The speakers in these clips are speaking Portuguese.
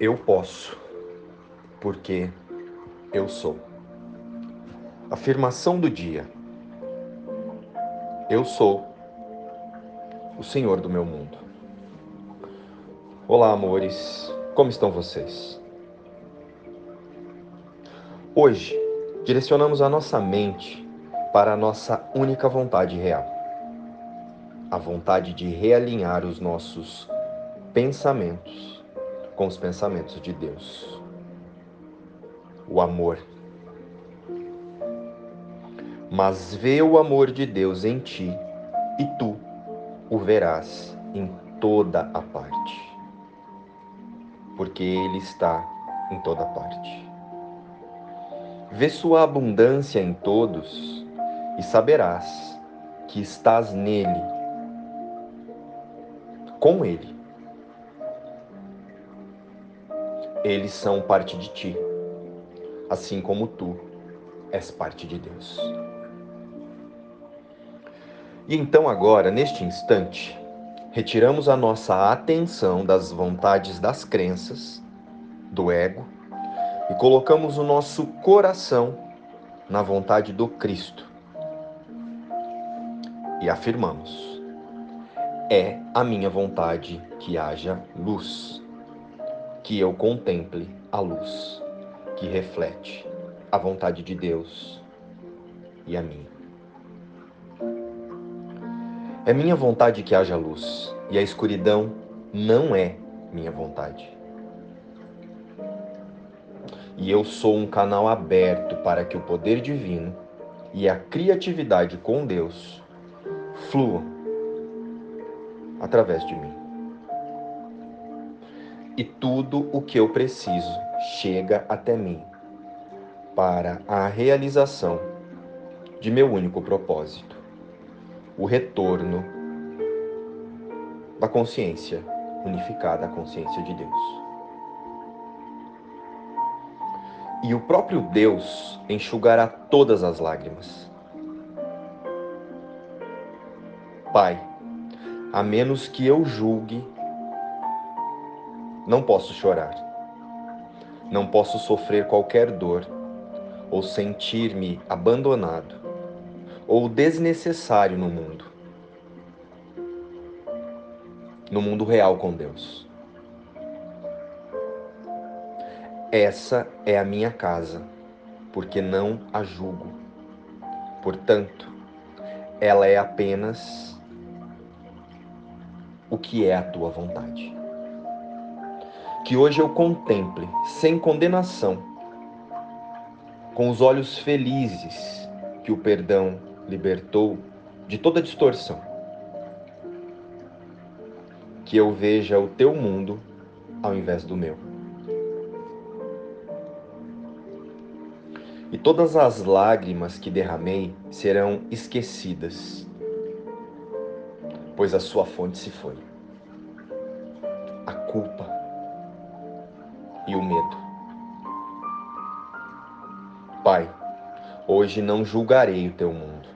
Eu posso, porque eu sou. Afirmação do dia. Eu sou o Senhor do meu mundo. Olá, amores. Como estão vocês? Hoje, direcionamos a nossa mente para a nossa única vontade real. A vontade de realinhar os nossos pensamentos com os pensamentos de Deus. O amor. Mas vê o amor de Deus em ti e tu o verás em toda a parte. Porque Ele está em toda parte. Vê sua abundância em todos e saberás que estás nele, com Ele Eles são parte de ti, assim como tu és parte de Deus. E então, agora, neste instante, retiramos a nossa atenção das vontades das crenças, do ego, e colocamos o nosso coração na vontade do Cristo. E afirmamos: é a minha vontade que haja luz que eu contemple a luz que reflete a vontade de Deus e a minha. É minha vontade que haja luz, e a escuridão não é minha vontade. E eu sou um canal aberto para que o poder divino e a criatividade com Deus fluam através de mim e tudo o que eu preciso chega até mim para a realização de meu único propósito, o retorno da consciência unificada à consciência de Deus. E o próprio Deus enxugará todas as lágrimas. Pai, a menos que eu julgue não posso chorar. Não posso sofrer qualquer dor ou sentir-me abandonado ou desnecessário no mundo. No mundo real com Deus. Essa é a minha casa, porque não a julgo. Portanto, ela é apenas o que é a tua vontade que hoje eu contemple sem condenação, com os olhos felizes que o perdão libertou de toda distorção. Que eu veja o teu mundo ao invés do meu. E todas as lágrimas que derramei serão esquecidas, pois a sua fonte se foi. A culpa e o medo. Pai, hoje não julgarei o teu mundo.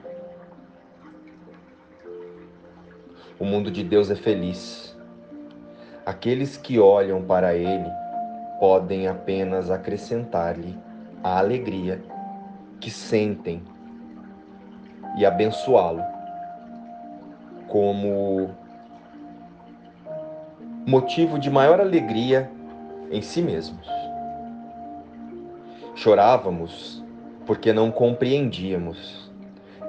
O mundo de Deus é feliz. Aqueles que olham para ele podem apenas acrescentar-lhe a alegria que sentem e abençoá-lo como motivo de maior alegria em si mesmos. Chorávamos porque não compreendíamos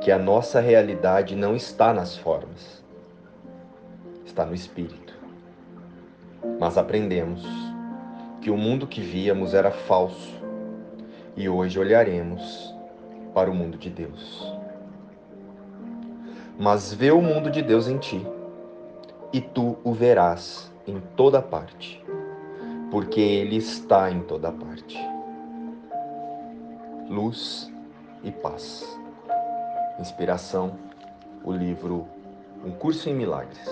que a nossa realidade não está nas formas, está no espírito. Mas aprendemos que o mundo que víamos era falso e hoje olharemos para o mundo de Deus. Mas vê o mundo de Deus em ti, e tu o verás em toda parte porque Ele está em toda parte. Luz e paz. Inspiração, o livro Um Curso em Milagres.